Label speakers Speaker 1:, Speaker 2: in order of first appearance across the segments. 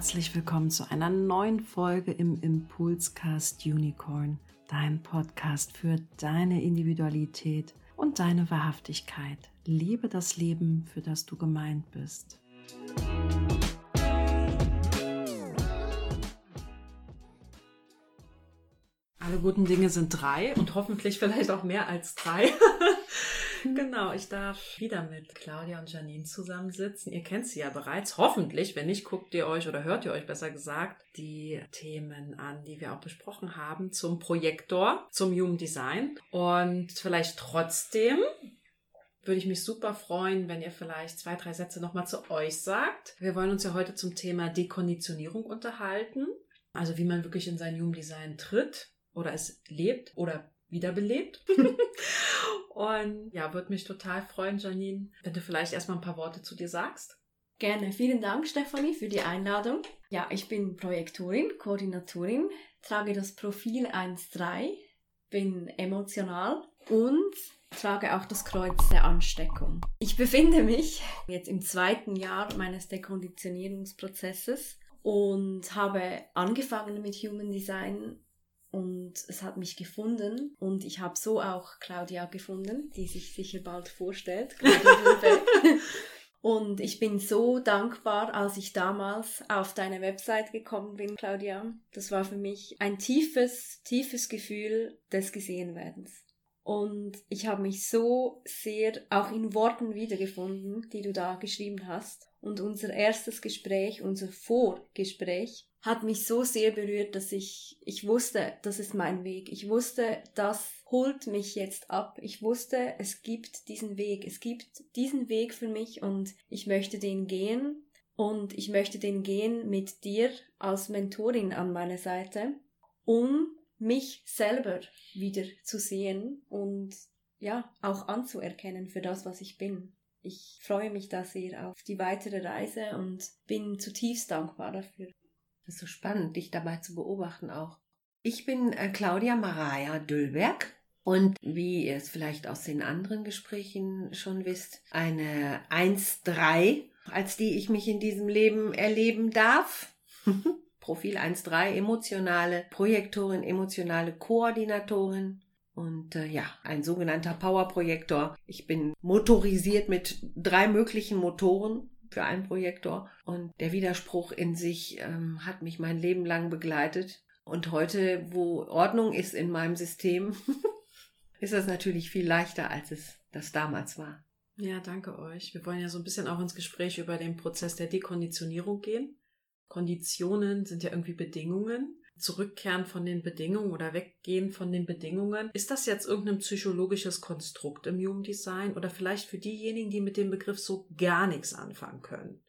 Speaker 1: herzlich willkommen zu einer neuen Folge im Impulscast Unicorn, dein Podcast für deine Individualität und deine Wahrhaftigkeit. Liebe das Leben, für das du gemeint bist. Alle guten Dinge sind drei und hoffentlich vielleicht auch mehr als drei. Genau, ich darf wieder mit Claudia und Janine zusammensitzen. Ihr kennt sie ja bereits, hoffentlich. Wenn nicht, guckt ihr euch oder hört ihr euch besser gesagt die Themen an, die wir auch besprochen haben zum Projektor, zum Human Design. Und vielleicht trotzdem würde ich mich super freuen, wenn ihr vielleicht zwei, drei Sätze nochmal zu euch sagt. Wir wollen uns ja heute zum Thema Dekonditionierung unterhalten. Also wie man wirklich in sein Human Design tritt oder es lebt oder wiederbelebt. Und ja, würde mich total freuen, Janine, wenn du vielleicht erstmal ein paar Worte zu dir sagst.
Speaker 2: Gerne. Vielen Dank, Stefanie, für die Einladung. Ja, ich bin Projektorin, Koordinatorin, trage das Profil 1.3, bin emotional und trage auch das Kreuz der Ansteckung. Ich befinde mich jetzt im zweiten Jahr meines Dekonditionierungsprozesses und habe angefangen mit Human Design und es hat mich gefunden und ich habe so auch Claudia gefunden, die sich sicher bald vorstellt. und ich bin so dankbar, als ich damals auf deine Website gekommen bin, Claudia. Das war für mich ein tiefes, tiefes Gefühl des Gesehenwerdens. Und ich habe mich so sehr auch in Worten wiedergefunden, die du da geschrieben hast. Und unser erstes Gespräch, unser Vorgespräch, hat mich so sehr berührt, dass ich, ich wusste, das ist mein Weg. Ich wusste, das holt mich jetzt ab. Ich wusste, es gibt diesen Weg. Es gibt diesen Weg für mich und ich möchte den gehen. Und ich möchte den gehen mit dir als Mentorin an meiner Seite, um mich selber wieder zu sehen und ja, auch anzuerkennen für das, was ich bin. Ich freue mich da sehr auf die weitere Reise und bin zutiefst dankbar dafür.
Speaker 3: Das ist so spannend, dich dabei zu beobachten auch. Ich bin äh, Claudia Maraya Düllberg und wie ihr es vielleicht aus den anderen Gesprächen schon wisst, eine 1-3, als die ich mich in diesem Leben erleben darf. Profil 1-3, emotionale Projektorin, emotionale Koordinatorin und äh, ja, ein sogenannter Powerprojektor. Ich bin motorisiert mit drei möglichen Motoren für einen Projektor. Und der Widerspruch in sich ähm, hat mich mein Leben lang begleitet. Und heute, wo Ordnung ist in meinem System, ist das natürlich viel leichter, als es das damals war.
Speaker 1: Ja, danke euch. Wir wollen ja so ein bisschen auch ins Gespräch über den Prozess der Dekonditionierung gehen. Konditionen sind ja irgendwie Bedingungen. Zurückkehren von den Bedingungen oder weggehen von den Bedingungen. Ist das jetzt irgendein psychologisches Konstrukt im Human Design oder vielleicht für diejenigen, die mit dem Begriff so gar nichts anfangen können,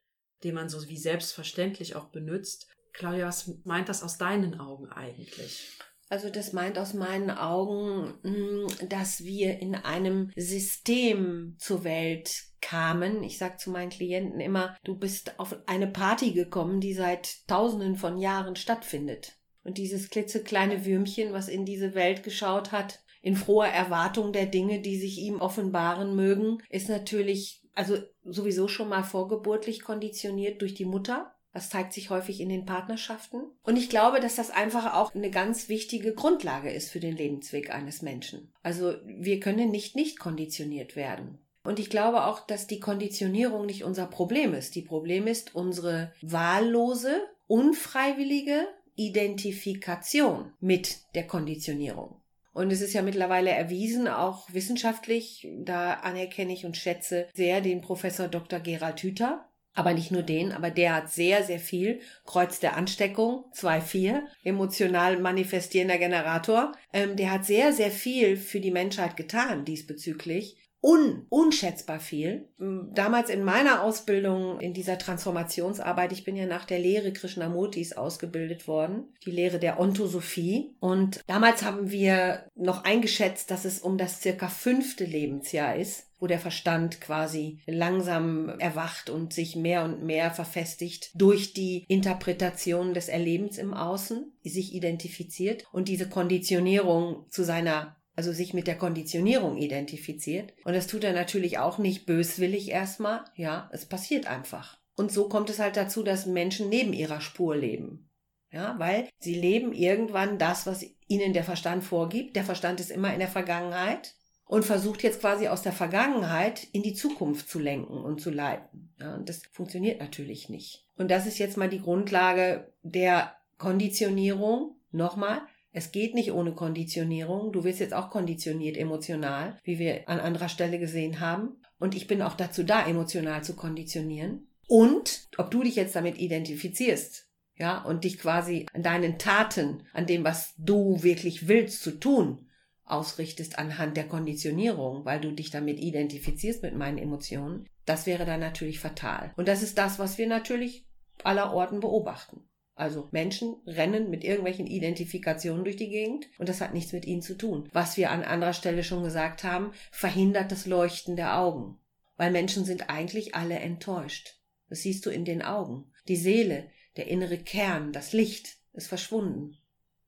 Speaker 1: den man so wie selbstverständlich auch benutzt? Claudia, was meint das aus deinen Augen eigentlich?
Speaker 3: Also das meint aus meinen Augen, hm, dass wir in einem System zur Welt kamen. Ich sage zu meinen Klienten immer, du bist auf eine Party gekommen, die seit Tausenden von Jahren stattfindet. Und dieses klitzekleine Würmchen, was in diese Welt geschaut hat, in froher Erwartung der Dinge, die sich ihm offenbaren mögen, ist natürlich also sowieso schon mal vorgeburtlich konditioniert durch die Mutter. Das zeigt sich häufig in den Partnerschaften. Und ich glaube, dass das einfach auch eine ganz wichtige Grundlage ist für den Lebensweg eines Menschen. Also wir können nicht nicht konditioniert werden. Und ich glaube auch, dass die Konditionierung nicht unser Problem ist. Die Problem ist unsere wahllose, unfreiwillige Identifikation mit der Konditionierung. Und es ist ja mittlerweile erwiesen, auch wissenschaftlich, da anerkenne ich und schätze sehr den Professor Dr. Gerald Hüther. Aber nicht nur den, aber der hat sehr, sehr viel. Kreuz der Ansteckung, 2-4, emotional manifestierender Generator. Ähm, der hat sehr, sehr viel für die Menschheit getan diesbezüglich un, unschätzbar viel. Damals in meiner Ausbildung, in dieser Transformationsarbeit, ich bin ja nach der Lehre Krishnamurtis ausgebildet worden, die Lehre der Ontosophie. Und damals haben wir noch eingeschätzt, dass es um das circa fünfte Lebensjahr ist wo der Verstand quasi langsam erwacht und sich mehr und mehr verfestigt durch die Interpretation des Erlebens im Außen, die sich identifiziert und diese Konditionierung zu seiner also sich mit der Konditionierung identifiziert. Und das tut er natürlich auch nicht böswillig erstmal. Ja, es passiert einfach. Und so kommt es halt dazu, dass Menschen neben ihrer Spur leben. Ja, weil sie leben irgendwann das, was ihnen der Verstand vorgibt. Der Verstand ist immer in der Vergangenheit und versucht jetzt quasi aus der Vergangenheit in die Zukunft zu lenken und zu leiten. Ja, und das funktioniert natürlich nicht. Und das ist jetzt mal die Grundlage der Konditionierung. Nochmal, es geht nicht ohne Konditionierung. Du wirst jetzt auch konditioniert emotional, wie wir an anderer Stelle gesehen haben. Und ich bin auch dazu da, emotional zu konditionieren. Und ob du dich jetzt damit identifizierst, ja, und dich quasi an deinen Taten, an dem, was du wirklich willst zu tun, ausrichtest anhand der Konditionierung, weil du dich damit identifizierst mit meinen Emotionen, das wäre dann natürlich fatal. Und das ist das, was wir natürlich aller Orten beobachten. Also Menschen rennen mit irgendwelchen Identifikationen durch die Gegend und das hat nichts mit ihnen zu tun. Was wir an anderer Stelle schon gesagt haben, verhindert das Leuchten der Augen. Weil Menschen sind eigentlich alle enttäuscht. Das siehst du in den Augen. Die Seele, der innere Kern, das Licht ist verschwunden.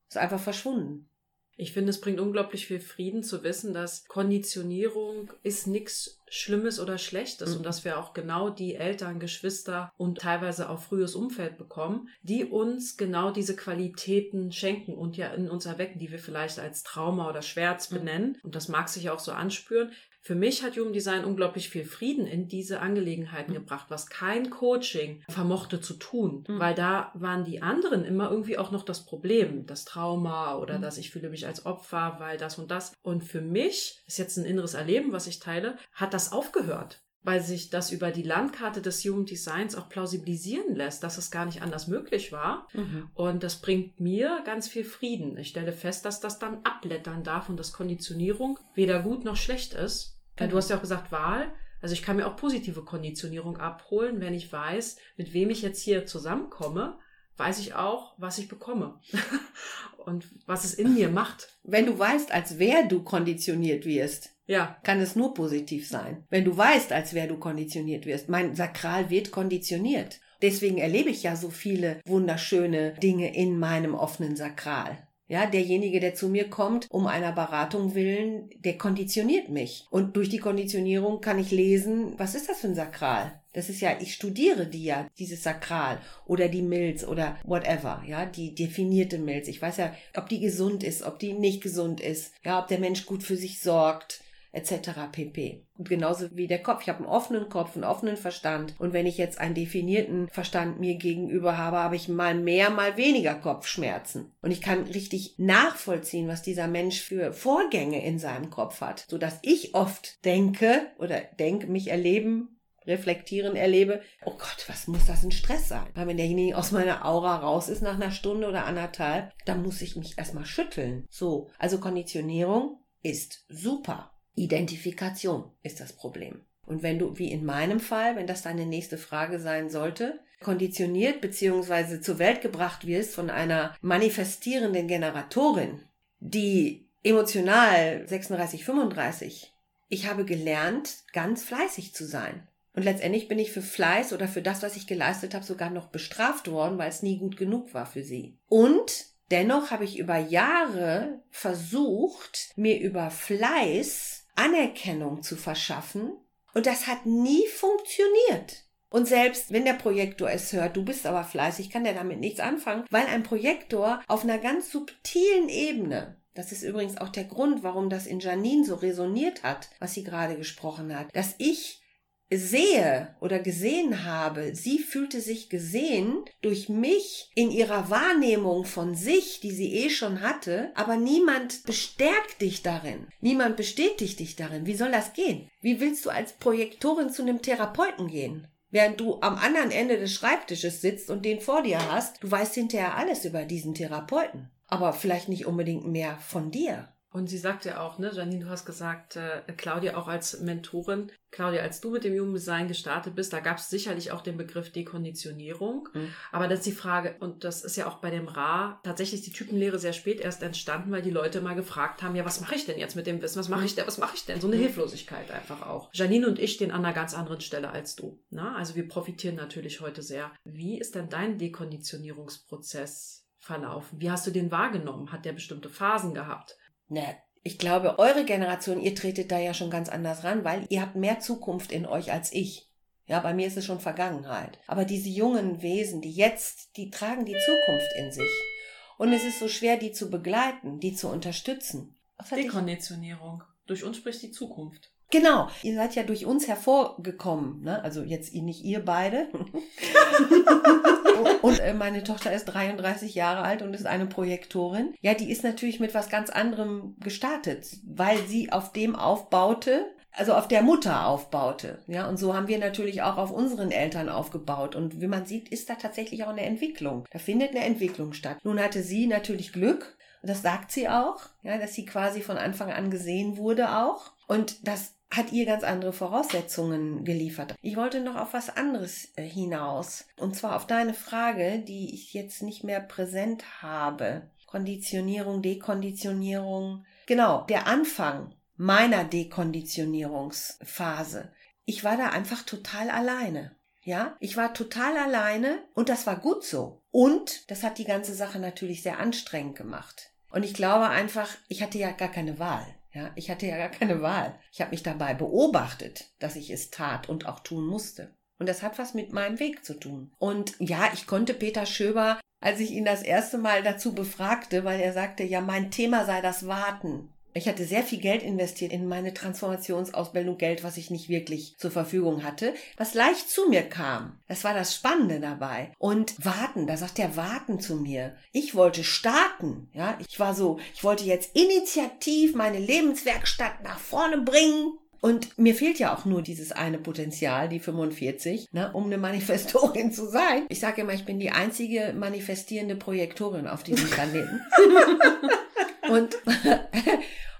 Speaker 3: Ist einfach verschwunden.
Speaker 1: Ich finde, es bringt unglaublich viel Frieden zu wissen, dass Konditionierung ist nichts Schlimmes oder Schlechtes mhm. und dass wir auch genau die Eltern, Geschwister und teilweise auch frühes Umfeld bekommen, die uns genau diese Qualitäten schenken und ja in uns erwecken, die wir vielleicht als Trauma oder Schmerz mhm. benennen. Und das mag sich auch so anspüren. Für mich hat Human Design unglaublich viel Frieden in diese Angelegenheiten mhm. gebracht, was kein Coaching vermochte zu tun, mhm. weil da waren die anderen immer irgendwie auch noch das Problem, das Trauma oder mhm. dass ich fühle mich als Opfer, weil das und das. Und für mich ist jetzt ein inneres Erleben, was ich teile, hat das aufgehört weil sich das über die Landkarte des Human Designs auch plausibilisieren lässt, dass es gar nicht anders möglich war. Mhm. Und das bringt mir ganz viel Frieden. Ich stelle fest, dass das dann abblättern darf und dass Konditionierung weder gut noch schlecht ist, Genau. Du hast ja auch gesagt, Wahl. Also ich kann mir auch positive Konditionierung abholen, wenn ich weiß, mit wem ich jetzt hier zusammenkomme, weiß ich auch, was ich bekomme und was es in mir macht.
Speaker 3: Wenn du weißt, als wer du konditioniert wirst, ja. kann es nur positiv sein. Wenn du weißt, als wer du konditioniert wirst, mein Sakral wird konditioniert. Deswegen erlebe ich ja so viele wunderschöne Dinge in meinem offenen Sakral. Ja, derjenige, der zu mir kommt, um einer Beratung willen, der konditioniert mich. Und durch die Konditionierung kann ich lesen, was ist das für ein Sakral? Das ist ja, ich studiere die ja, dieses Sakral oder die Milz oder whatever, ja, die definierte Milz. Ich weiß ja, ob die gesund ist, ob die nicht gesund ist, ja, ob der Mensch gut für sich sorgt, etc. pp. Und genauso wie der Kopf. Ich habe einen offenen Kopf, einen offenen Verstand. Und wenn ich jetzt einen definierten Verstand mir gegenüber habe, habe ich mal mehr, mal weniger Kopfschmerzen. Und ich kann richtig nachvollziehen, was dieser Mensch für Vorgänge in seinem Kopf hat, sodass ich oft denke oder denke, mich erleben reflektieren erlebe, oh Gott, was muss das ein Stress sein? Weil wenn derjenige aus meiner Aura raus ist nach einer Stunde oder anderthalb, dann muss ich mich erstmal schütteln. So, also Konditionierung ist super. Identifikation ist das Problem. Und wenn du, wie in meinem Fall, wenn das deine nächste Frage sein sollte, konditioniert bzw. zur Welt gebracht wirst von einer manifestierenden Generatorin, die emotional 36, 35, ich habe gelernt, ganz fleißig zu sein. Und letztendlich bin ich für Fleiß oder für das, was ich geleistet habe, sogar noch bestraft worden, weil es nie gut genug war für sie. Und dennoch habe ich über Jahre versucht, mir über Fleiß Anerkennung zu verschaffen. Und das hat nie funktioniert. Und selbst wenn der Projektor es hört, du bist aber fleißig, kann der damit nichts anfangen, weil ein Projektor auf einer ganz subtilen Ebene, das ist übrigens auch der Grund, warum das in Janine so resoniert hat, was sie gerade gesprochen hat, dass ich sehe oder gesehen habe, sie fühlte sich gesehen durch mich in ihrer Wahrnehmung von sich, die sie eh schon hatte, aber niemand bestärkt dich darin. Niemand bestätigt dich darin. Wie soll das gehen? Wie willst du als Projektorin zu einem Therapeuten gehen? Während du am anderen Ende des Schreibtisches sitzt und den vor dir hast, du weißt hinterher alles über diesen Therapeuten. Aber vielleicht nicht unbedingt mehr von dir.
Speaker 1: Und sie sagt ja auch, ne, Janine, du hast gesagt, äh, Claudia auch als Mentorin, Claudia, als du mit dem Human Design gestartet bist, da gab es sicherlich auch den Begriff Dekonditionierung. Mhm. Aber das ist die Frage, und das ist ja auch bei dem Ra tatsächlich die Typenlehre sehr spät erst entstanden, weil die Leute mal gefragt haben, ja, was mache ich denn jetzt mit dem Wissen? Was mache ich denn? Was mache ich denn? So eine mhm. Hilflosigkeit einfach auch. Janine und ich stehen an einer ganz anderen Stelle als du. Ne? Also wir profitieren natürlich heute sehr. Wie ist denn dein Dekonditionierungsprozess verlaufen? Wie hast du den wahrgenommen? Hat der bestimmte Phasen gehabt?
Speaker 3: Ne, ich glaube, eure Generation, ihr tretet da ja schon ganz anders ran, weil ihr habt mehr Zukunft in euch als ich. Ja, bei mir ist es schon Vergangenheit. Aber diese jungen Wesen, die jetzt, die tragen die Zukunft in sich. Und es ist so schwer, die zu begleiten, die zu unterstützen.
Speaker 1: Dekonditionierung. Durch uns spricht die Zukunft.
Speaker 3: Genau, ihr seid ja durch uns hervorgekommen, ne? also jetzt nicht ihr beide. und äh, meine Tochter ist 33 Jahre alt und ist eine Projektorin. Ja, die ist natürlich mit was ganz anderem gestartet, weil sie auf dem aufbaute, also auf der Mutter aufbaute. Ja, und so haben wir natürlich auch auf unseren Eltern aufgebaut. Und wie man sieht, ist da tatsächlich auch eine Entwicklung. Da findet eine Entwicklung statt. Nun hatte sie natürlich Glück, und das sagt sie auch, ja, dass sie quasi von Anfang an gesehen wurde auch. Und das hat ihr ganz andere Voraussetzungen geliefert. Ich wollte noch auf was anderes äh, hinaus. Und zwar auf deine Frage, die ich jetzt nicht mehr präsent habe. Konditionierung, Dekonditionierung. Genau, der Anfang meiner Dekonditionierungsphase. Ich war da einfach total alleine. Ja, ich war total alleine und das war gut so. Und das hat die ganze Sache natürlich sehr anstrengend gemacht. Und ich glaube einfach, ich hatte ja gar keine Wahl. Ja, ich hatte ja gar keine Wahl. Ich habe mich dabei beobachtet, dass ich es tat und auch tun musste. Und das hat was mit meinem Weg zu tun. Und ja, ich konnte Peter Schöber, als ich ihn das erste Mal dazu befragte, weil er sagte, ja, mein Thema sei das Warten. Ich hatte sehr viel Geld investiert in meine Transformationsausbildung, Geld, was ich nicht wirklich zur Verfügung hatte, was leicht zu mir kam. Das war das Spannende dabei. Und warten, da sagt er warten zu mir. Ich wollte starten, ja. Ich war so, ich wollte jetzt initiativ meine Lebenswerkstatt nach vorne bringen. Und mir fehlt ja auch nur dieses eine Potenzial, die 45, ne, um eine Manifestorin zu sein. Ich sage immer, ich bin die einzige manifestierende Projektorin auf diesem Planeten. und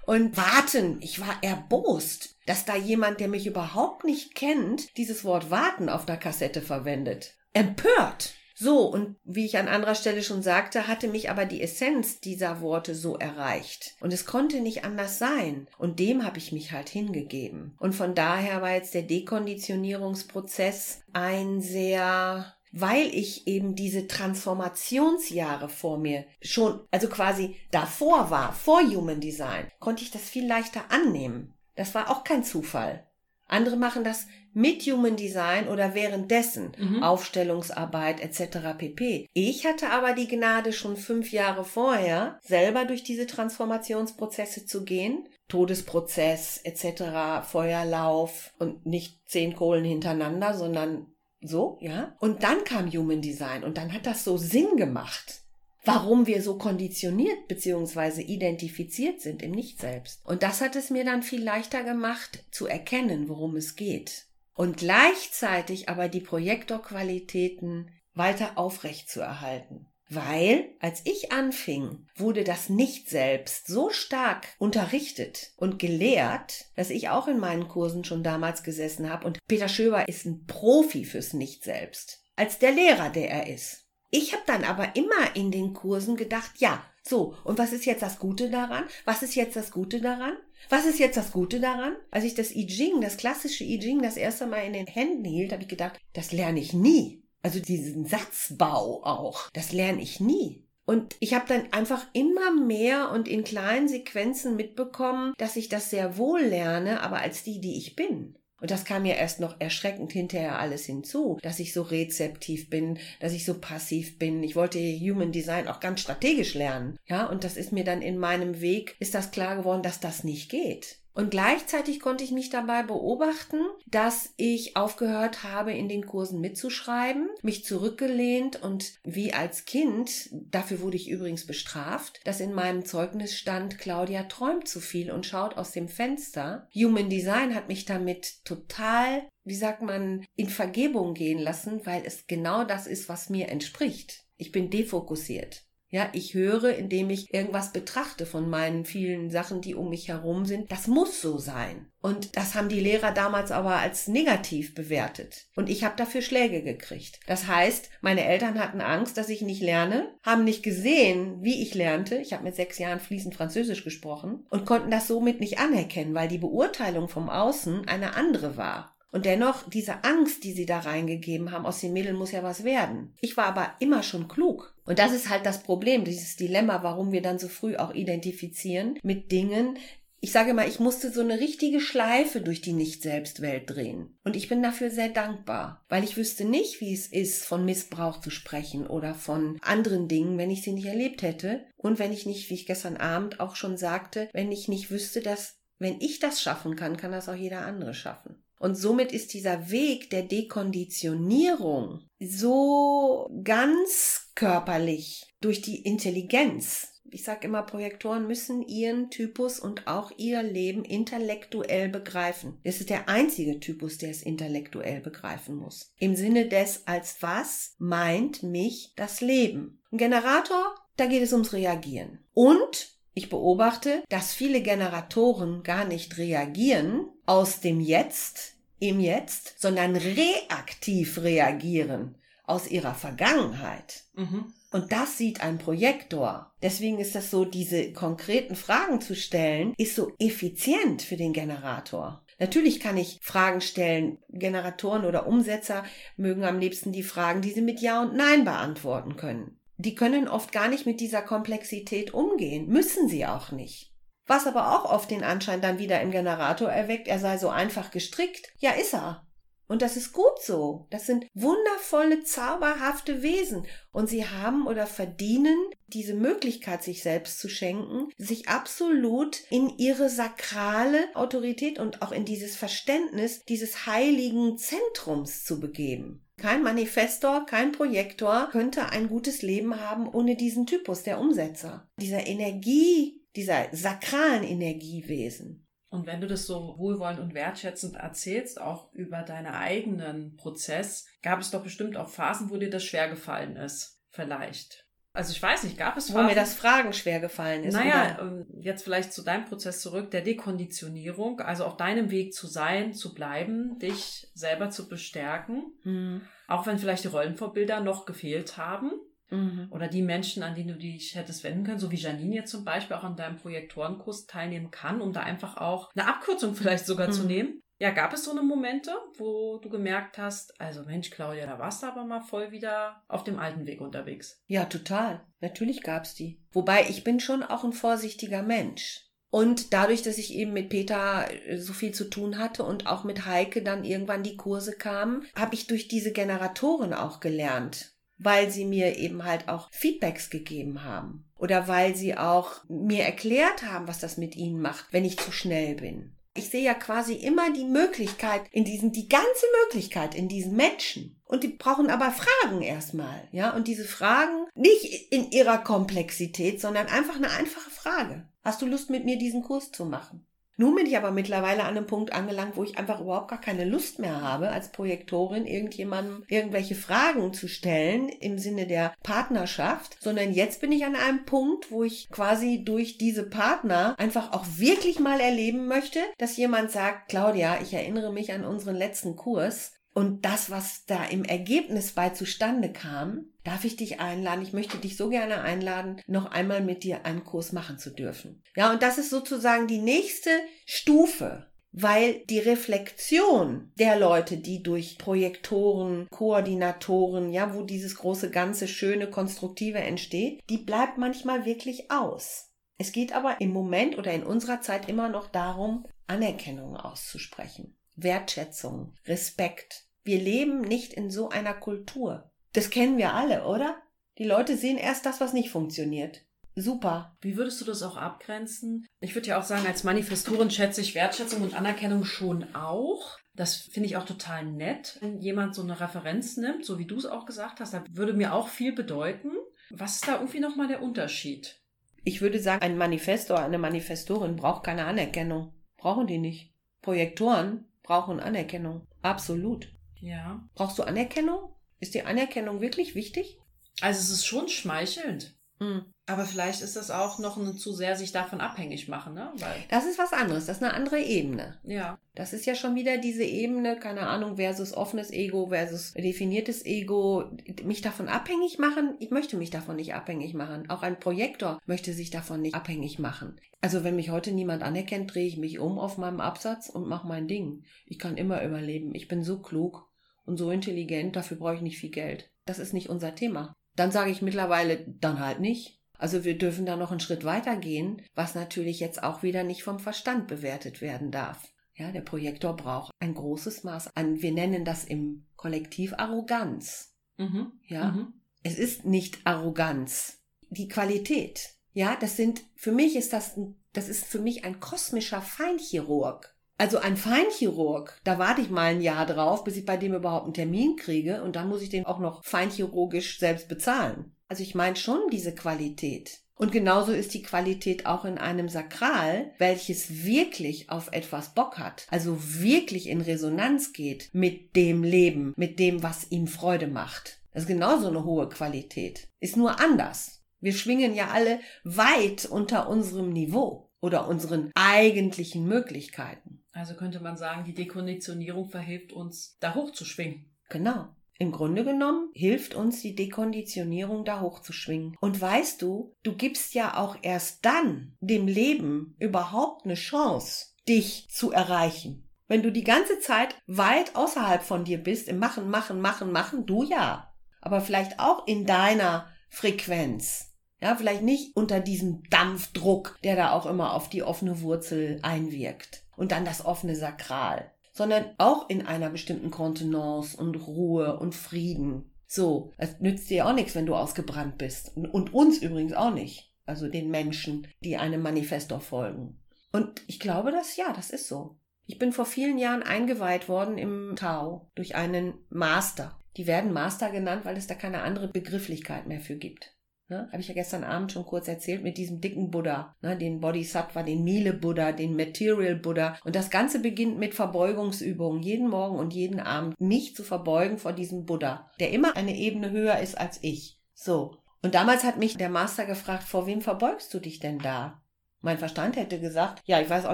Speaker 3: und warten. Ich war erbost, dass da jemand, der mich überhaupt nicht kennt, dieses Wort warten auf der Kassette verwendet. Empört. So, und wie ich an anderer Stelle schon sagte, hatte mich aber die Essenz dieser Worte so erreicht. Und es konnte nicht anders sein. Und dem habe ich mich halt hingegeben. Und von daher war jetzt der Dekonditionierungsprozess ein sehr weil ich eben diese Transformationsjahre vor mir schon, also quasi davor war, vor Human Design, konnte ich das viel leichter annehmen. Das war auch kein Zufall. Andere machen das mit Human Design oder währenddessen, mhm. Aufstellungsarbeit etc. pp. Ich hatte aber die Gnade, schon fünf Jahre vorher selber durch diese Transformationsprozesse zu gehen. Todesprozess etc., Feuerlauf und nicht zehn Kohlen hintereinander, sondern so, ja. Und dann kam Human Design und dann hat das so Sinn gemacht, warum wir so konditioniert bzw. identifiziert sind im Nicht-Selbst. Und das hat es mir dann viel leichter gemacht zu erkennen, worum es geht. Und gleichzeitig aber die Projektorqualitäten weiter aufrecht zu erhalten. Weil, als ich anfing, wurde das Nicht-Selbst so stark unterrichtet und gelehrt, dass ich auch in meinen Kursen schon damals gesessen habe und Peter Schöber ist ein Profi fürs Nicht-Selbst. Als der Lehrer, der er ist. Ich habe dann aber immer in den Kursen gedacht, ja, so, und was ist jetzt das Gute daran? Was ist jetzt das Gute daran? Was ist jetzt das Gute daran? Als ich das I Ching, das klassische I Ching, das erste Mal in den Händen hielt, habe ich gedacht, das lerne ich nie. Also diesen Satzbau auch. Das lerne ich nie. Und ich habe dann einfach immer mehr und in kleinen Sequenzen mitbekommen, dass ich das sehr wohl lerne, aber als die, die ich bin. Und das kam ja erst noch erschreckend hinterher alles hinzu, dass ich so rezeptiv bin, dass ich so passiv bin. Ich wollte Human Design auch ganz strategisch lernen. Ja, und das ist mir dann in meinem Weg, ist das klar geworden, dass das nicht geht. Und gleichzeitig konnte ich mich dabei beobachten, dass ich aufgehört habe, in den Kursen mitzuschreiben, mich zurückgelehnt und wie als Kind, dafür wurde ich übrigens bestraft, dass in meinem Zeugnis stand, Claudia träumt zu viel und schaut aus dem Fenster. Human Design hat mich damit total, wie sagt man, in Vergebung gehen lassen, weil es genau das ist, was mir entspricht. Ich bin defokussiert. Ja, ich höre, indem ich irgendwas betrachte von meinen vielen Sachen, die um mich herum sind. Das muss so sein. Und das haben die Lehrer damals aber als negativ bewertet. Und ich habe dafür Schläge gekriegt. Das heißt, meine Eltern hatten Angst, dass ich nicht lerne, haben nicht gesehen, wie ich lernte. Ich habe mit sechs Jahren fließend Französisch gesprochen und konnten das somit nicht anerkennen, weil die Beurteilung vom Außen eine andere war. Und dennoch, diese Angst, die sie da reingegeben haben, aus den Mädeln muss ja was werden. Ich war aber immer schon klug. Und das ist halt das Problem, dieses Dilemma, warum wir dann so früh auch identifizieren mit Dingen, Ich sage mal, ich musste so eine richtige Schleife durch die Nicht-Selbst-Welt drehen. Und ich bin dafür sehr dankbar, weil ich wüsste nicht, wie es ist, von Missbrauch zu sprechen oder von anderen Dingen, wenn ich sie nicht erlebt hätte. Und wenn ich nicht, wie ich gestern Abend auch schon sagte, wenn ich nicht wüsste, dass, wenn ich das schaffen kann, kann das auch jeder andere schaffen. Und somit ist dieser Weg der Dekonditionierung so ganz körperlich durch die Intelligenz. Ich sage immer, Projektoren müssen ihren Typus und auch ihr Leben intellektuell begreifen. Es ist der einzige Typus, der es intellektuell begreifen muss. Im Sinne des, als was meint mich das Leben? Ein Generator, da geht es ums Reagieren. Und ich beobachte, dass viele Generatoren gar nicht reagieren aus dem Jetzt, im Jetzt, sondern reaktiv reagieren aus ihrer Vergangenheit. Mhm. Und das sieht ein Projektor. Deswegen ist das so, diese konkreten Fragen zu stellen, ist so effizient für den Generator. Natürlich kann ich Fragen stellen. Generatoren oder Umsetzer mögen am liebsten die Fragen, die sie mit Ja und Nein beantworten können. Die können oft gar nicht mit dieser Komplexität umgehen, müssen sie auch nicht. Was aber auch oft den Anschein dann wieder im Generator erweckt, er sei so einfach gestrickt. Ja, ist er. Und das ist gut so. Das sind wundervolle, zauberhafte Wesen. Und sie haben oder verdienen diese Möglichkeit, sich selbst zu schenken, sich absolut in ihre sakrale Autorität und auch in dieses Verständnis dieses heiligen Zentrums zu begeben. Kein Manifestor, kein Projektor könnte ein gutes Leben haben ohne diesen Typus der Umsetzer. Dieser Energie, dieser sakralen Energiewesen.
Speaker 1: Und wenn du das so wohlwollend und wertschätzend erzählst, auch über deinen eigenen Prozess, gab es doch bestimmt auch Phasen, wo dir das schwer gefallen ist. Vielleicht. Also ich weiß nicht, gab es
Speaker 3: Phasen? Wo mir das Fragen schwer gefallen ist.
Speaker 1: Naja, oder? Ähm, jetzt vielleicht zu deinem Prozess zurück, der Dekonditionierung, also auf deinem Weg zu sein, zu bleiben, dich selber zu bestärken, mhm. auch wenn vielleicht die Rollenvorbilder noch gefehlt haben. Mhm. Oder die Menschen, an die du dich hättest wenden können, so wie Janine jetzt zum Beispiel auch an deinem Projektorenkurs teilnehmen kann, um da einfach auch eine Abkürzung vielleicht sogar mhm. zu nehmen. Ja, gab es so eine Momente, wo du gemerkt hast, also Mensch, Claudia, da warst du aber mal voll wieder auf dem alten Weg unterwegs.
Speaker 3: Ja, total. Natürlich gab's die. Wobei ich bin schon auch ein vorsichtiger Mensch. Und dadurch, dass ich eben mit Peter äh, so viel zu tun hatte und auch mit Heike dann irgendwann die Kurse kamen, habe ich durch diese Generatoren auch gelernt, weil sie mir eben halt auch Feedbacks gegeben haben oder weil sie auch mir erklärt haben, was das mit ihnen macht, wenn ich zu schnell bin. Ich sehe ja quasi immer die Möglichkeit in diesen, die ganze Möglichkeit in diesen Menschen. Und die brauchen aber Fragen erstmal, ja. Und diese Fragen nicht in ihrer Komplexität, sondern einfach eine einfache Frage. Hast du Lust mit mir diesen Kurs zu machen? Nun bin ich aber mittlerweile an einem Punkt angelangt, wo ich einfach überhaupt gar keine Lust mehr habe, als Projektorin irgendjemandem irgendwelche Fragen zu stellen im Sinne der Partnerschaft, sondern jetzt bin ich an einem Punkt, wo ich quasi durch diese Partner einfach auch wirklich mal erleben möchte, dass jemand sagt, Claudia, ich erinnere mich an unseren letzten Kurs, und das, was da im Ergebnis bei zustande kam, darf ich dich einladen. Ich möchte dich so gerne einladen, noch einmal mit dir einen Kurs machen zu dürfen. Ja, und das ist sozusagen die nächste Stufe, weil die Reflexion der Leute, die durch Projektoren, Koordinatoren, ja, wo dieses große ganze schöne konstruktive entsteht, die bleibt manchmal wirklich aus. Es geht aber im Moment oder in unserer Zeit immer noch darum, Anerkennung auszusprechen. Wertschätzung, Respekt, wir leben nicht in so einer Kultur. Das kennen wir alle, oder? Die Leute sehen erst das, was nicht funktioniert. Super.
Speaker 1: Wie würdest du das auch abgrenzen? Ich würde ja auch sagen, als Manifestorin schätze ich Wertschätzung und Anerkennung schon auch. Das finde ich auch total nett, wenn jemand so eine Referenz nimmt, so wie du es auch gesagt hast. Das würde mir auch viel bedeuten. Was ist da irgendwie nochmal der Unterschied?
Speaker 3: Ich würde sagen, ein Manifestor, eine Manifestorin braucht keine Anerkennung. Brauchen die nicht. Projektoren brauchen Anerkennung. Absolut.
Speaker 1: Ja.
Speaker 3: Brauchst du Anerkennung? Ist dir Anerkennung wirklich wichtig?
Speaker 1: Also es ist schon schmeichelnd. Mhm. Aber vielleicht ist das auch noch ein zu sehr sich davon abhängig machen, ne?
Speaker 3: Weil das ist was anderes, das ist eine andere Ebene.
Speaker 1: Ja.
Speaker 3: Das ist ja schon wieder diese Ebene, keine Ahnung, versus offenes Ego versus definiertes Ego. Mich davon abhängig machen, ich möchte mich davon nicht abhängig machen. Auch ein Projektor möchte sich davon nicht abhängig machen. Also wenn mich heute niemand anerkennt, drehe ich mich um auf meinem Absatz und mache mein Ding. Ich kann immer überleben. Ich bin so klug und so intelligent, dafür brauche ich nicht viel Geld. Das ist nicht unser Thema. Dann sage ich mittlerweile, dann halt nicht. Also wir dürfen da noch einen Schritt weiter gehen, was natürlich jetzt auch wieder nicht vom Verstand bewertet werden darf. Ja, der Projektor braucht ein großes Maß an, wir nennen das im Kollektiv Arroganz. Mhm. Ja, mhm. es ist nicht Arroganz. Die Qualität. Ja, das sind, für mich ist das, das ist für mich ein kosmischer Feinchirurg. Also ein Feinchirurg, da warte ich mal ein Jahr drauf, bis ich bei dem überhaupt einen Termin kriege und dann muss ich den auch noch feinchirurgisch selbst bezahlen. Also ich meine schon diese Qualität. Und genauso ist die Qualität auch in einem Sakral, welches wirklich auf etwas Bock hat, also wirklich in Resonanz geht mit dem Leben, mit dem, was ihm Freude macht. Das ist genauso eine hohe Qualität. Ist nur anders. Wir schwingen ja alle weit unter unserem Niveau oder unseren eigentlichen Möglichkeiten.
Speaker 1: Also könnte man sagen, die Dekonditionierung verhilft uns, da hochzuschwingen.
Speaker 3: Genau. Im Grunde genommen hilft uns die Dekonditionierung da hochzuschwingen. Und weißt du, du gibst ja auch erst dann dem Leben überhaupt eine Chance, dich zu erreichen. Wenn du die ganze Zeit weit außerhalb von dir bist, im Machen, Machen, Machen, Machen, du ja. Aber vielleicht auch in deiner Frequenz. Ja, vielleicht nicht unter diesem Dampfdruck, der da auch immer auf die offene Wurzel einwirkt. Und dann das offene Sakral sondern auch in einer bestimmten Kontenance und Ruhe und Frieden. So, es nützt dir auch nichts, wenn du ausgebrannt bist. Und uns übrigens auch nicht. Also den Menschen, die einem Manifestor folgen. Und ich glaube, dass ja, das ist so. Ich bin vor vielen Jahren eingeweiht worden im Tao durch einen Master. Die werden Master genannt, weil es da keine andere Begrifflichkeit mehr für gibt. Ne? Habe ich ja gestern Abend schon kurz erzählt mit diesem dicken Buddha, ne? den Bodhisattva, den Miele Buddha, den Material Buddha. Und das Ganze beginnt mit Verbeugungsübungen, jeden Morgen und jeden Abend mich zu verbeugen vor diesem Buddha, der immer eine Ebene höher ist als ich. So. Und damals hat mich der Master gefragt, vor wem verbeugst du dich denn da? Mein Verstand hätte gesagt, ja, ich weiß auch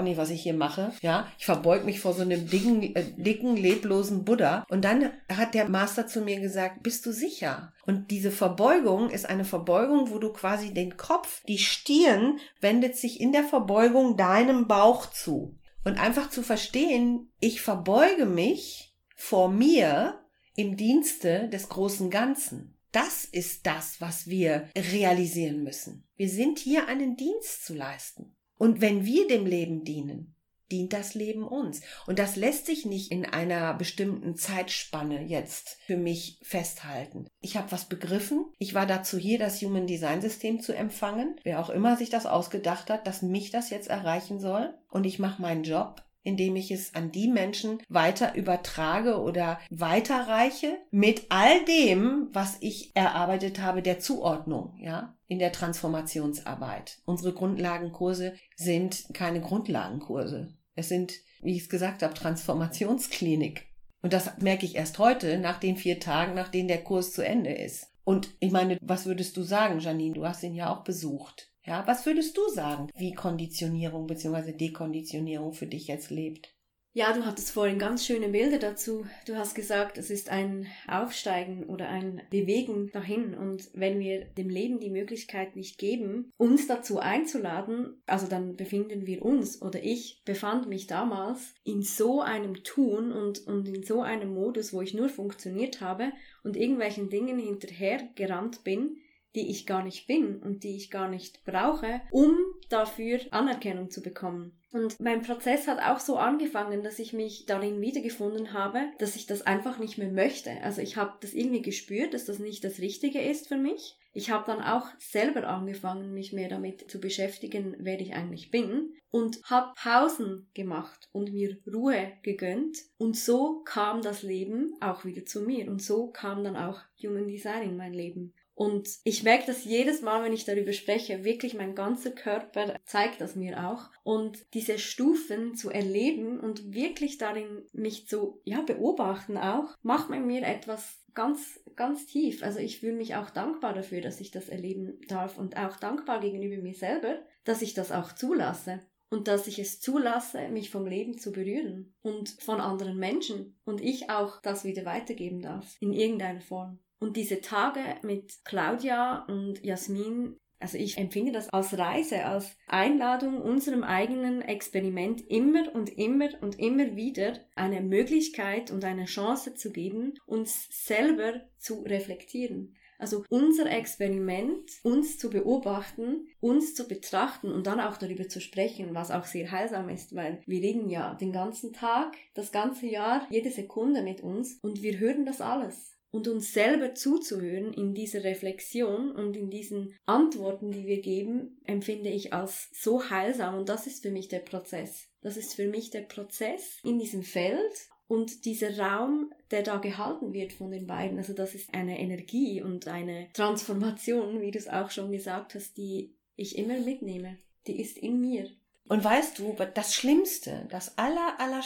Speaker 3: nicht, was ich hier mache. Ja, ich verbeug mich vor so einem dicken, äh, dicken, leblosen Buddha. Und dann hat der Master zu mir gesagt, bist du sicher? Und diese Verbeugung ist eine Verbeugung, wo du quasi den Kopf, die Stirn wendet sich in der Verbeugung deinem Bauch zu. Und einfach zu verstehen, ich verbeuge mich vor mir im Dienste des großen Ganzen. Das ist das, was wir realisieren müssen. Wir sind hier einen Dienst zu leisten. Und wenn wir dem Leben dienen, dient das Leben uns. Und das lässt sich nicht in einer bestimmten Zeitspanne jetzt für mich festhalten. Ich habe was begriffen. Ich war dazu hier, das Human Design System zu empfangen. Wer auch immer sich das ausgedacht hat, dass mich das jetzt erreichen soll. Und ich mache meinen Job indem ich es an die Menschen weiter übertrage oder weiterreiche mit all dem, was ich erarbeitet habe, der Zuordnung, ja, in der Transformationsarbeit. Unsere Grundlagenkurse sind keine Grundlagenkurse. Es sind, wie ich es gesagt habe, Transformationsklinik. Und das merke ich erst heute, nach den vier Tagen, nachdem der Kurs zu Ende ist. Und ich meine, was würdest du sagen, Janine? Du hast ihn ja auch besucht. Ja, was würdest du sagen, wie Konditionierung bzw. Dekonditionierung für dich jetzt lebt?
Speaker 2: Ja, du hattest vorhin ganz schöne Bilder dazu. Du hast gesagt, es ist ein Aufsteigen oder ein Bewegen dahin. Und wenn wir dem Leben die Möglichkeit nicht geben, uns dazu einzuladen, also dann befinden wir uns oder ich befand mich damals in so einem Tun und, und in so einem Modus, wo ich nur funktioniert habe und irgendwelchen Dingen hinterher gerannt bin, die ich gar nicht bin und die ich gar nicht brauche, um dafür Anerkennung zu bekommen. Und mein Prozess hat auch so angefangen, dass ich mich darin wiedergefunden habe, dass ich das einfach nicht mehr möchte. Also ich habe das irgendwie gespürt, dass das nicht das Richtige ist für mich. Ich habe dann auch selber angefangen, mich mehr damit zu beschäftigen, wer ich eigentlich bin und habe Pausen gemacht und mir Ruhe gegönnt und so kam das Leben auch wieder zu mir und so kam dann auch Human Design in mein Leben. Und ich merke das jedes Mal, wenn ich darüber spreche, wirklich mein ganzer Körper zeigt das mir auch. Und diese Stufen zu erleben und wirklich darin mich zu, ja, beobachten auch, macht mit mir etwas ganz, ganz tief. Also ich fühle mich auch dankbar dafür, dass ich das erleben darf und auch dankbar gegenüber mir selber, dass ich das auch zulasse und dass ich es zulasse, mich vom Leben zu berühren und von anderen Menschen und ich auch das wieder weitergeben darf in irgendeiner Form. Und diese Tage mit Claudia und Jasmin, also ich empfinde das als Reise, als Einladung unserem eigenen Experiment immer und immer und immer wieder eine Möglichkeit und eine Chance zu geben, uns selber zu reflektieren. Also unser Experiment, uns zu beobachten, uns zu betrachten und dann auch darüber zu sprechen, was auch sehr heilsam ist, weil wir reden ja den ganzen Tag, das ganze Jahr, jede Sekunde mit uns und wir hören das alles. Und uns selber zuzuhören in dieser Reflexion und in diesen Antworten, die wir geben, empfinde ich als so heilsam und das ist für mich der Prozess. Das ist für mich der Prozess in diesem Feld und dieser Raum, der da gehalten wird von den beiden, also das ist eine Energie und eine Transformation, wie du es auch schon gesagt hast, die ich immer mitnehme. Die ist in mir.
Speaker 3: Und weißt du, das Schlimmste, das aller, aller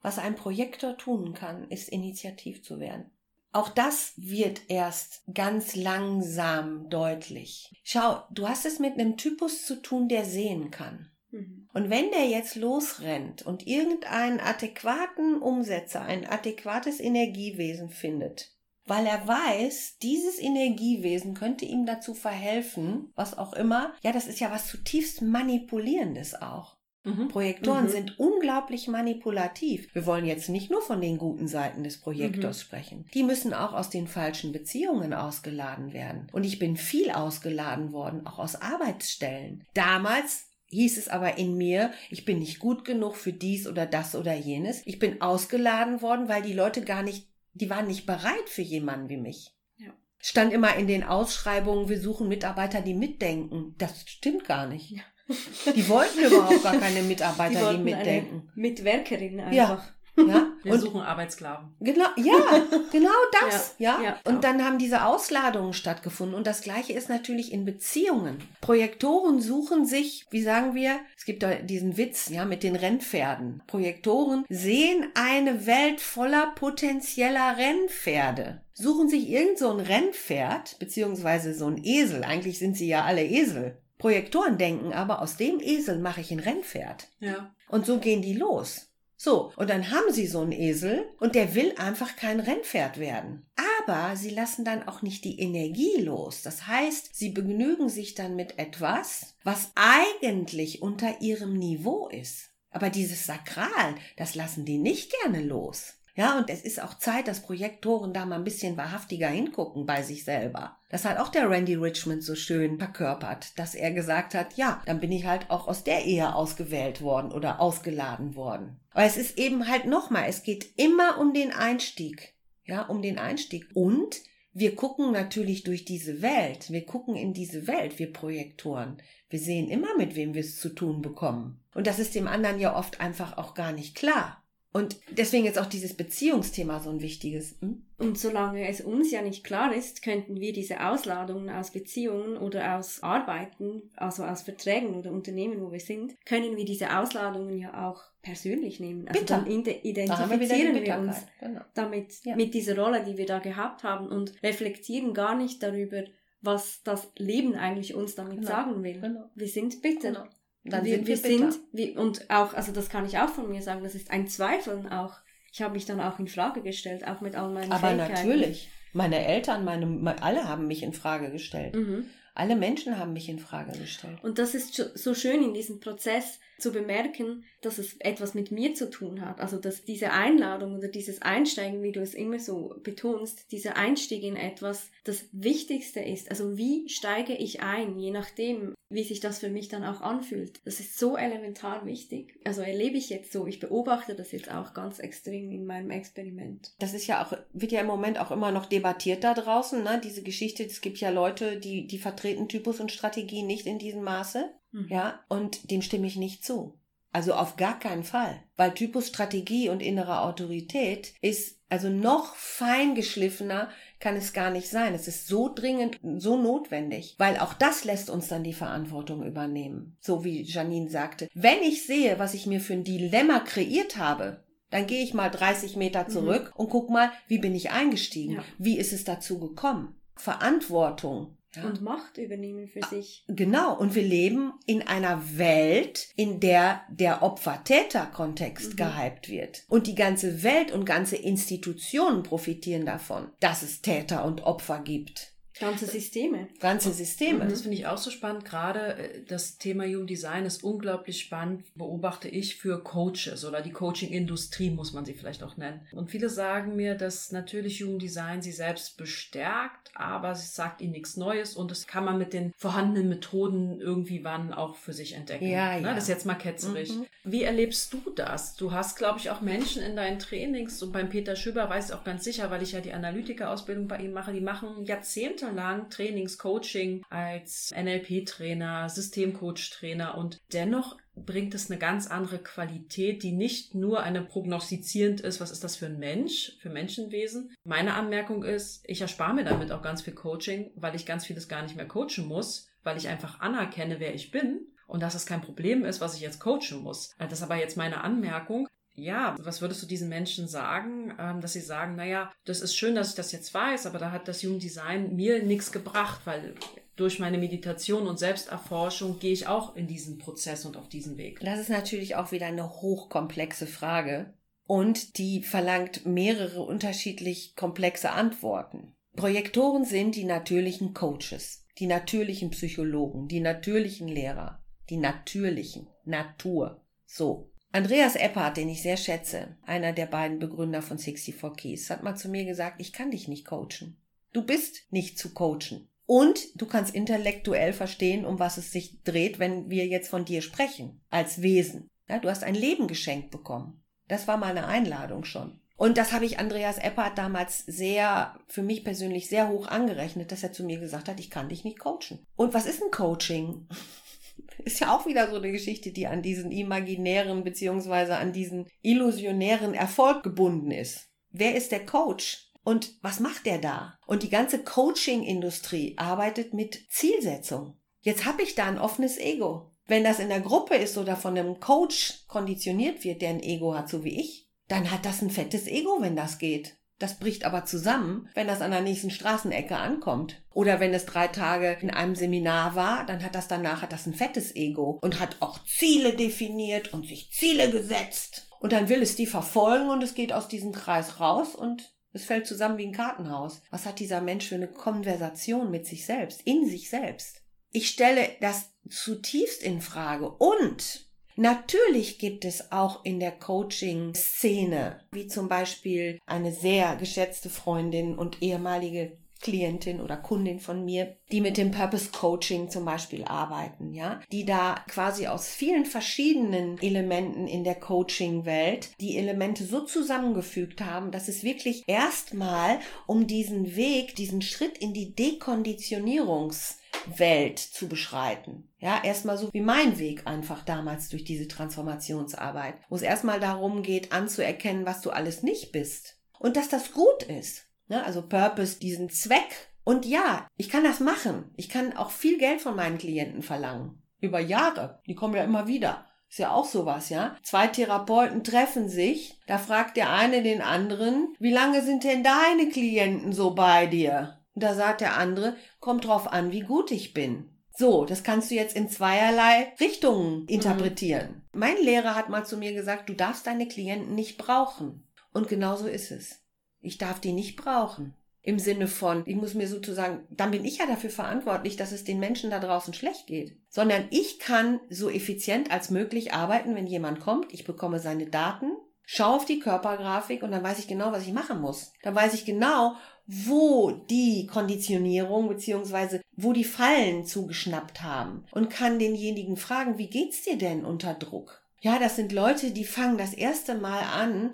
Speaker 3: was ein Projektor tun kann, ist initiativ zu werden. Auch das wird erst ganz langsam deutlich. Schau, du hast es mit einem Typus zu tun, der sehen kann. Mhm. Und wenn der jetzt losrennt und irgendeinen adäquaten Umsetzer, ein adäquates Energiewesen findet, weil er weiß, dieses Energiewesen könnte ihm dazu verhelfen, was auch immer, ja, das ist ja was zutiefst manipulierendes auch. Mhm. Projektoren mhm. sind unglaublich manipulativ. Wir wollen jetzt nicht nur von den guten Seiten des Projektors mhm. sprechen. Die müssen auch aus den falschen Beziehungen ausgeladen werden. Und ich bin viel ausgeladen worden, auch aus Arbeitsstellen. Damals hieß es aber in mir, ich bin nicht gut genug für dies oder das oder jenes. Ich bin ausgeladen worden, weil die Leute gar nicht, die waren nicht bereit für jemanden wie mich. Ja. Stand immer in den Ausschreibungen, wir suchen Mitarbeiter, die mitdenken. Das stimmt gar nicht. Die wollten überhaupt gar keine Mitarbeiter, die, die mitdenken.
Speaker 2: Mitwerkerin einfach.
Speaker 3: Ja. Ja?
Speaker 1: Wir und, suchen Arbeitssklaven.
Speaker 3: Genau, ja, genau das. ja, ja. ja und dann haben diese Ausladungen stattgefunden. Und das Gleiche ist natürlich in Beziehungen. Projektoren suchen sich, wie sagen wir, es gibt da diesen Witz, ja, mit den Rennpferden. Projektoren sehen eine Welt voller potenzieller Rennpferde suchen sich irgend so ein Rennpferd, beziehungsweise so ein Esel. Eigentlich sind sie ja alle Esel. Projektoren denken aber, aus dem Esel mache ich ein Rennpferd. Ja. Und so gehen die los. So, und dann haben sie so einen Esel und der will einfach kein Rennpferd werden. Aber sie lassen dann auch nicht die Energie los. Das heißt, sie begnügen sich dann mit etwas, was eigentlich unter ihrem Niveau ist. Aber dieses Sakral, das lassen die nicht gerne los. Ja, und es ist auch Zeit, dass Projektoren da mal ein bisschen wahrhaftiger hingucken bei sich selber. Das hat auch der Randy Richmond so schön verkörpert, dass er gesagt hat, ja, dann bin ich halt auch aus der Ehe ausgewählt worden oder ausgeladen worden. Aber es ist eben halt nochmal, es geht immer um den Einstieg. Ja, um den Einstieg. Und wir gucken natürlich durch diese Welt. Wir gucken in diese Welt, wir Projektoren. Wir sehen immer, mit wem wir es zu tun bekommen. Und das ist dem anderen ja oft einfach auch gar nicht klar. Und deswegen ist auch dieses Beziehungsthema so ein wichtiges. Hm?
Speaker 2: Und solange es uns ja nicht klar ist, könnten wir diese Ausladungen aus Beziehungen oder aus Arbeiten, also aus Verträgen oder Unternehmen, wo wir sind, können wir diese Ausladungen ja auch persönlich nehmen. Also Bitter. dann identifizieren wir, wir uns genau. damit ja. mit dieser Rolle, die wir da gehabt haben und reflektieren gar nicht darüber, was das Leben eigentlich uns damit genau. sagen will. Genau. Wir sind bitter. Dann wir, sind wir, wir sind, wir, und auch, also das kann ich auch von mir sagen, das ist ein Zweifeln auch. Ich habe mich dann auch in Frage gestellt, auch mit all meinen
Speaker 3: Aber Fähigkeiten. natürlich. Meine Eltern, meine, alle haben mich in Frage gestellt. Mhm. Alle Menschen haben mich in Frage gestellt.
Speaker 2: Und das ist so schön in diesem Prozess, zu bemerken, dass es etwas mit mir zu tun hat. Also dass diese Einladung oder dieses Einsteigen, wie du es immer so betonst, dieser Einstieg in etwas das Wichtigste ist. Also wie steige ich ein, je nachdem, wie sich das für mich dann auch anfühlt. Das ist so elementar wichtig. Also erlebe ich jetzt so. Ich beobachte das jetzt auch ganz extrem in meinem Experiment.
Speaker 3: Das ist ja auch, wird ja im Moment auch immer noch debattiert da draußen, ne? Diese Geschichte, es gibt ja Leute, die, die vertreten Typus und Strategie nicht in diesem Maße. Mhm. Ja, und dem stimme ich nicht zu. Also auf gar keinen Fall. Weil Typus Strategie und innere Autorität ist also noch feingeschliffener kann es gar nicht sein. Es ist so dringend, so notwendig, weil auch das lässt uns dann die Verantwortung übernehmen. So wie Janine sagte. Wenn ich sehe, was ich mir für ein Dilemma kreiert habe, dann gehe ich mal 30 Meter mhm. zurück mhm. und guck mal, wie bin ich eingestiegen? Ja. Wie ist es dazu gekommen? Verantwortung
Speaker 2: ja. Und Macht übernehmen für sich.
Speaker 3: Genau. Und wir leben in einer Welt, in der der Opfer-Täter-Kontext mhm. gehypt wird. Und die ganze Welt und ganze Institutionen profitieren davon, dass es Täter und Opfer gibt.
Speaker 2: Ganze Systeme.
Speaker 3: Ganze Systeme.
Speaker 1: Das finde ich auch so spannend. Gerade äh, das Thema Human Design ist unglaublich spannend, beobachte ich für Coaches oder die Coaching-Industrie, muss man sie vielleicht auch nennen. Und viele sagen mir, dass natürlich Human Design sie selbst bestärkt, aber es sagt ihnen nichts Neues und das kann man mit den vorhandenen Methoden irgendwie wann auch für sich entdecken.
Speaker 3: Ja,
Speaker 1: ne?
Speaker 3: ja.
Speaker 1: Das ist jetzt mal ketzerig.
Speaker 3: Mhm.
Speaker 1: Wie erlebst du das? Du hast, glaube ich, auch Menschen in deinen Trainings und beim Peter Schüber weiß ich auch ganz sicher, weil ich ja die Analytiker-Ausbildung bei ihm mache, die machen jahrzehntelang Trainings, Coaching als NLP-Trainer, Systemcoach-Trainer und dennoch bringt es eine ganz andere Qualität, die nicht nur eine prognostizierend ist, was ist das für ein Mensch, für Menschenwesen. Meine Anmerkung ist, ich erspare mir damit auch ganz viel Coaching, weil ich ganz vieles gar nicht mehr coachen muss, weil ich einfach anerkenne, wer ich bin und dass es kein Problem ist, was ich jetzt coachen muss. Das ist aber jetzt meine Anmerkung. Ja, was würdest du diesen Menschen sagen, ähm, dass sie sagen, naja, das ist schön, dass ich das jetzt weiß, aber da hat das Jugenddesign mir nichts gebracht, weil durch meine Meditation und Selbsterforschung gehe ich auch in diesen Prozess und auf diesen Weg.
Speaker 3: Das ist natürlich auch wieder eine hochkomplexe Frage und die verlangt mehrere unterschiedlich komplexe Antworten. Projektoren sind die natürlichen Coaches, die natürlichen Psychologen, die natürlichen Lehrer, die natürlichen Natur. So. Andreas Eppert, den ich sehr schätze, einer der beiden Begründer von 64 Keys, hat mal zu mir gesagt, ich kann dich nicht coachen. Du bist nicht zu coachen. Und du kannst intellektuell verstehen, um was es sich dreht, wenn wir jetzt von dir sprechen, als Wesen. Ja, du hast ein Leben geschenkt bekommen. Das war mal eine Einladung schon. Und das habe ich Andreas Eppert damals sehr, für mich persönlich sehr hoch angerechnet, dass er zu mir gesagt hat, ich kann dich nicht coachen. Und was ist ein Coaching? Ist ja auch wieder so eine Geschichte, die an diesen imaginären beziehungsweise an diesen illusionären Erfolg gebunden ist. Wer ist der Coach? Und was macht der da? Und die ganze Coaching-Industrie arbeitet mit Zielsetzung. Jetzt habe ich da ein offenes Ego. Wenn das in der Gruppe ist oder von einem Coach konditioniert wird, der ein Ego hat, so wie ich, dann hat das ein fettes Ego, wenn das geht. Das bricht aber zusammen, wenn das an der nächsten Straßenecke ankommt. Oder wenn es drei Tage in einem Seminar war, dann hat das danach hat das ein fettes Ego und hat auch Ziele definiert und sich Ziele gesetzt. Und dann will es die verfolgen und es geht aus diesem Kreis raus und es fällt zusammen wie ein Kartenhaus. Was hat dieser Mensch für eine Konversation mit sich selbst, in sich selbst? Ich stelle das zutiefst in Frage und Natürlich gibt es auch in der Coaching-Szene, wie zum Beispiel eine sehr geschätzte Freundin und ehemalige Klientin oder Kundin von mir, die mit dem Purpose Coaching zum Beispiel arbeiten, ja, die da quasi aus vielen verschiedenen Elementen in der Coaching-Welt die Elemente so zusammengefügt haben, dass es wirklich erstmal um diesen Weg, diesen Schritt in die Dekonditionierungs Welt zu beschreiten. Ja, erstmal so wie mein Weg einfach damals durch diese Transformationsarbeit, wo es erstmal darum geht, anzuerkennen, was du alles nicht bist. Und dass das gut ist. Ja, also Purpose, diesen Zweck. Und ja, ich kann das machen. Ich kann auch viel Geld von meinen Klienten verlangen. Über Jahre. Die kommen ja immer wieder. Ist ja auch sowas, ja? Zwei Therapeuten treffen sich, da fragt der eine den anderen, wie lange sind denn deine Klienten so bei dir? Und da sagt der andere, kommt drauf an, wie gut ich bin. So, das kannst du jetzt in zweierlei Richtungen interpretieren. Mhm. Mein Lehrer hat mal zu mir gesagt, du darfst deine Klienten nicht brauchen. Und genau so ist es. Ich darf die nicht brauchen. Im Sinne von, ich muss mir sozusagen, dann bin ich ja dafür verantwortlich, dass es den Menschen da draußen schlecht geht. Sondern ich kann so effizient als möglich arbeiten, wenn jemand kommt. Ich bekomme seine Daten, schaue auf die Körpergrafik und dann weiß ich genau, was ich machen muss. Dann weiß ich genau, wo die Konditionierung beziehungsweise wo die Fallen zugeschnappt haben und kann denjenigen fragen, wie geht's dir denn unter Druck? Ja, das sind Leute, die fangen das erste Mal an,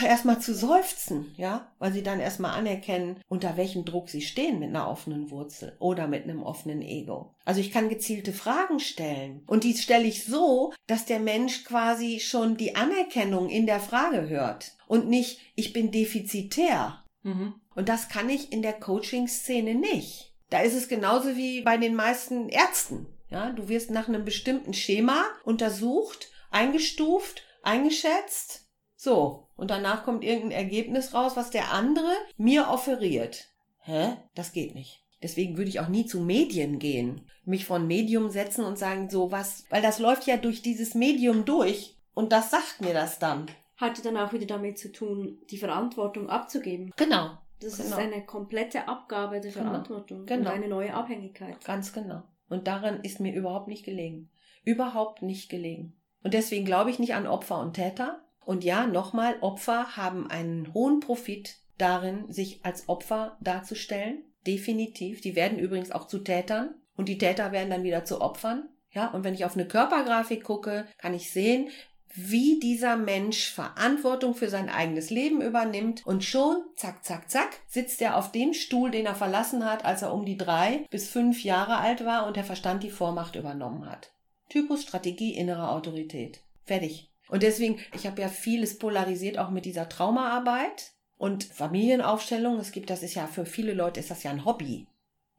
Speaker 3: erstmal zu seufzen, ja, weil sie dann erstmal anerkennen, unter welchem Druck sie stehen mit einer offenen Wurzel oder mit einem offenen Ego. Also ich kann gezielte Fragen stellen und die stelle ich so, dass der Mensch quasi schon die Anerkennung in der Frage hört und nicht, ich bin defizitär. Mhm. Und das kann ich in der Coaching-Szene nicht. Da ist es genauso wie bei den meisten Ärzten. Ja, du wirst nach einem bestimmten Schema untersucht, eingestuft, eingeschätzt. So. Und danach kommt irgendein Ergebnis raus, was der andere mir offeriert. Hä? Das geht nicht. Deswegen würde ich auch nie zu Medien gehen. Mich von Medium setzen und sagen, so was, weil das läuft ja durch dieses Medium durch. Und das sagt mir das dann.
Speaker 2: Hatte dann auch wieder damit zu tun, die Verantwortung abzugeben.
Speaker 3: Genau.
Speaker 2: Das
Speaker 3: Genau.
Speaker 2: ist eine komplette Abgabe der
Speaker 3: Genau.
Speaker 2: Verantwortung
Speaker 3: Genau.
Speaker 2: und eine neue Abhängigkeit.
Speaker 3: Ganz genau. Und daran ist mir überhaupt nicht gelegen. Überhaupt nicht gelegen. Und deswegen glaube ich nicht an Opfer und Täter. Und ja, nochmal, Opfer haben einen hohen Profit darin, sich als Opfer darzustellen. Definitiv. Die werden übrigens auch zu Tätern. Und die Täter werden dann wieder zu Opfern. Ja, und wenn ich auf eine Körpergrafik gucke, kann ich sehen, wie dieser Mensch Verantwortung für sein eigenes Leben übernimmt und schon, zack, zack, zack, sitzt er auf dem Stuhl, den er verlassen hat, als er um die drei bis fünf Jahre alt war und der Verstand die Vormacht übernommen hat. Typus Strategie innere Autorität. Fertig. Und deswegen, ich habe ja vieles polarisiert auch mit dieser Traumaarbeit und Familienaufstellung. Es gibt, das ist ja für viele Leute ist das ja ein Hobby.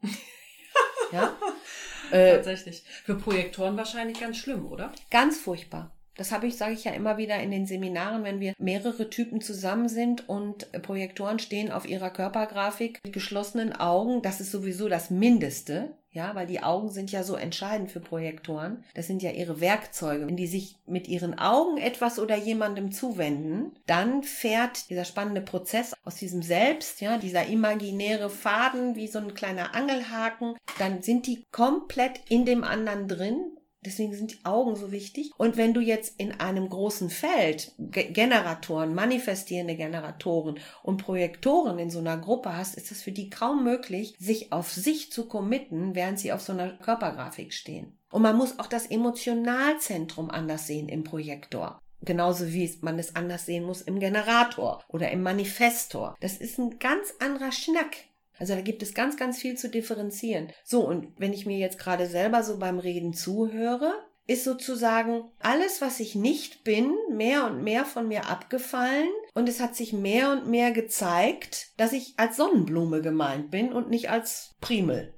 Speaker 3: ja. Äh,
Speaker 1: Tatsächlich. Für Projektoren wahrscheinlich ganz schlimm, oder?
Speaker 3: Ganz furchtbar. Das habe ich, sage ich ja immer wieder in den Seminaren, wenn wir mehrere Typen zusammen sind und Projektoren stehen auf ihrer Körpergrafik mit geschlossenen Augen. Das ist sowieso das Mindeste, ja, weil die Augen sind ja so entscheidend für Projektoren. Das sind ja ihre Werkzeuge. Wenn die sich mit ihren Augen etwas oder jemandem zuwenden, dann fährt dieser spannende Prozess aus diesem Selbst, ja, dieser imaginäre Faden wie so ein kleiner Angelhaken, dann sind die komplett in dem anderen drin Deswegen sind die Augen so wichtig. Und wenn du jetzt in einem großen Feld Ge Generatoren, manifestierende Generatoren und Projektoren in so einer Gruppe hast, ist es für die kaum möglich, sich auf sich zu committen, während sie auf so einer Körpergrafik stehen. Und man muss auch das Emotionalzentrum anders sehen im Projektor. Genauso wie man es anders sehen muss im Generator oder im Manifestor. Das ist ein ganz anderer Schnack. Also da gibt es ganz, ganz viel zu differenzieren. So, und wenn ich mir jetzt gerade selber so beim Reden zuhöre, ist sozusagen alles, was ich nicht bin, mehr und mehr von mir abgefallen und es hat sich mehr und mehr gezeigt, dass ich als Sonnenblume gemeint bin und nicht als Primel.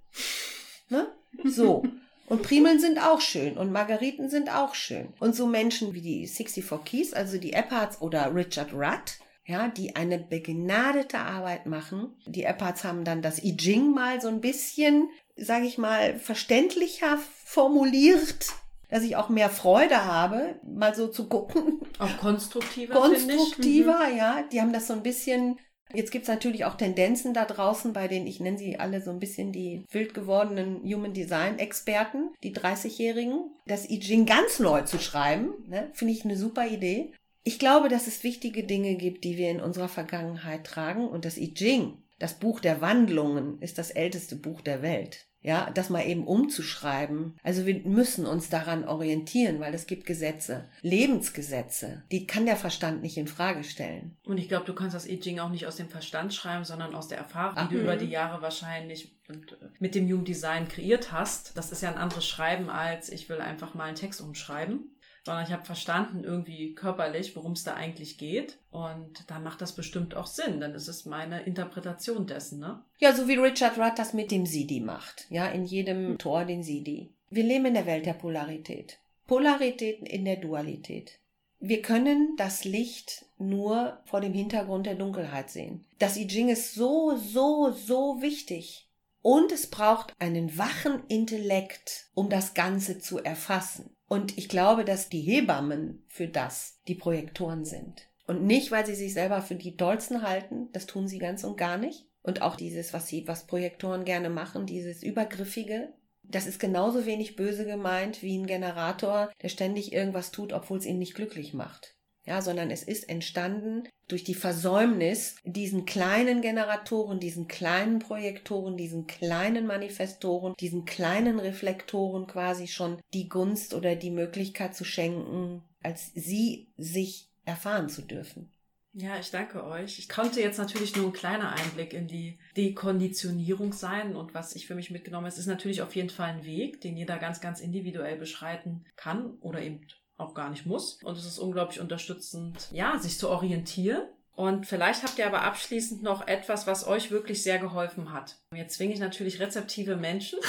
Speaker 3: Ne? So. Und Primeln sind auch schön und Margariten sind auch schön. Und so Menschen wie die 64 Keys, also die Eppards oder Richard Rudd, ja, die eine begnadete Arbeit machen. Die Eppards haben dann das I Ching mal so ein bisschen, sage ich mal, verständlicher formuliert, dass ich auch mehr Freude habe, mal so zu gucken.
Speaker 1: Auch konstruktiver.
Speaker 3: Konstruktiver,
Speaker 1: Mhm.
Speaker 3: ja. Die haben das so ein bisschen. Jetzt gibt's natürlich auch Tendenzen da draußen, bei denen ich nenne sie alle so ein bisschen die wild gewordenen Human Design Experten, die 30-Jährigen, das I Ching ganz neu zu schreiben, ne, finde ich eine super Idee. Ich glaube, dass es wichtige Dinge gibt, die wir in unserer Vergangenheit tragen. Und das I Ching, das Buch der Wandlungen, ist das älteste Buch der Welt. Ja, das mal eben umzuschreiben. Also wir müssen uns daran orientieren, weil es gibt Gesetze, Lebensgesetze, die kann der Verstand nicht in Frage stellen.
Speaker 1: Und ich glaube, du kannst das I Ching auch nicht aus dem Verstand schreiben, sondern aus der Erfahrung,
Speaker 3: Ah.
Speaker 1: die du über die Jahre wahrscheinlich und, äh, mit dem Human Design kreiert hast. Das ist ja ein anderes Schreiben als ich will einfach mal einen Text umschreiben. Sondern ich habe verstanden irgendwie körperlich, worum es da eigentlich geht. Und dann macht das bestimmt auch Sinn. Ist es meine Interpretation dessen, ne?
Speaker 3: Ja, so wie Richard Rudd das mit dem Sidi macht. Ja, in jedem Tor den Sidi. Wir leben in der Welt der Polarität. Polaritäten in der Dualität. Wir können das Licht nur vor dem Hintergrund der Dunkelheit sehen. Das I Ching ist so, so, so wichtig. Und es braucht einen wachen Intellekt, um das Ganze zu erfassen. Und ich glaube, dass die Hebammen für das die Projektoren sind. Und nicht, weil sie sich selber für die Dollsten halten, das tun sie ganz und gar nicht. Und auch dieses, was sie, was Projektoren gerne machen, dieses Übergriffige, das ist genauso wenig böse gemeint wie ein Generator, der ständig irgendwas tut, obwohl es ihn nicht glücklich macht. Ja, sondern es ist entstanden durch die Versäumnis, diesen kleinen Generatoren, diesen kleinen Projektoren, diesen kleinen Manifestoren, diesen kleinen Reflektoren quasi schon die Gunst oder die Möglichkeit zu schenken, als sie sich erfahren zu dürfen.
Speaker 1: Ja, ich danke euch. Ich konnte jetzt natürlich nur ein kleiner Einblick in die Dekonditionierung sein und was ich für mich mitgenommen habe. Es ist natürlich auf jeden Fall ein Weg, den jeder ganz, ganz individuell beschreiten kann oder eben auch gar nicht muss. Und es ist unglaublich unterstützend, ja, sich zu orientieren. Und vielleicht habt ihr aber abschließend noch etwas, was euch wirklich sehr geholfen hat. Jetzt zwinge ich natürlich rezeptive Menschen.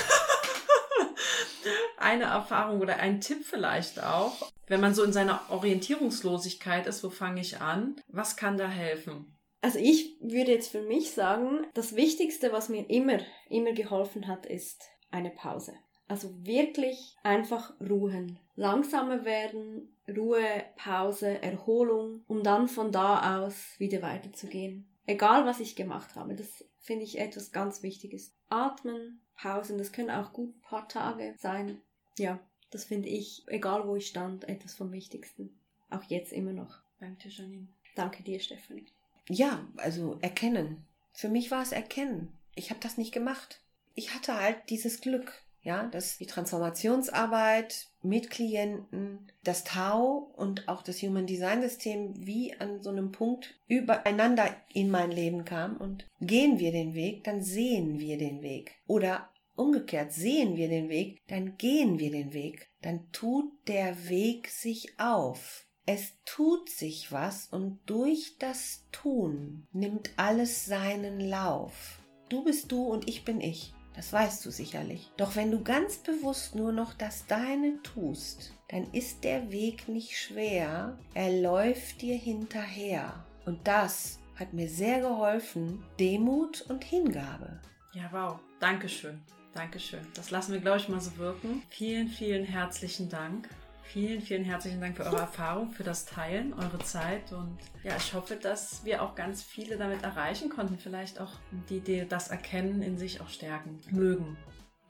Speaker 1: Eine Erfahrung oder ein Tipp vielleicht auch. Wenn man so in seiner Orientierungslosigkeit ist, wo fange ich an? Was kann da helfen?
Speaker 2: Also ich würde jetzt für mich sagen, das Wichtigste, was mir immer, immer geholfen hat, ist eine Pause. Also wirklich einfach ruhen. Langsamer werden, Ruhe, Pause, Erholung, um dann von da aus wieder weiterzugehen. Egal, was ich gemacht habe, das finde ich etwas ganz Wichtiges. Atmen, Pausen, das können auch gut ein paar Tage sein. Ja, das finde ich, egal wo ich stand, etwas vom Wichtigsten. Auch jetzt immer noch.
Speaker 1: Danke, Janine.
Speaker 2: Danke dir, Stefanie.
Speaker 3: Ja, also erkennen. Für mich war es erkennen. Ich habe das nicht gemacht. Ich hatte halt dieses Glück, ja, dass die Transformationsarbeit mit Klienten, das Tau und auch das Human Design System wie an so einem Punkt übereinander in mein Leben kam und gehen wir den Weg, dann sehen wir den Weg. Oder umgekehrt sehen wir den Weg, dann gehen wir den Weg. Dann tut der Weg sich auf. Es tut sich was und durch das Tun nimmt alles seinen Lauf. Du bist du und ich bin ich. Das weißt du sicherlich. Doch wenn du ganz bewusst nur noch das Deine tust, dann ist der Weg nicht schwer, er läuft dir hinterher. Und das hat mir sehr geholfen, Demut und Hingabe.
Speaker 1: Ja, wow. Dankeschön. Dankeschön. Das lassen wir, glaube ich, mal so wirken. Vielen, vielen herzlichen Dank Vielen, vielen herzlichen Dank für eure Erfahrung, für das Teilen, eure Zeit und ja, ich hoffe, dass wir auch ganz viele damit erreichen konnten, vielleicht auch die, die das Erkennen in sich auch stärken mögen.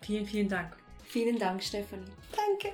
Speaker 1: Vielen, vielen Dank.
Speaker 2: Vielen Dank, Stefanie.
Speaker 3: Danke.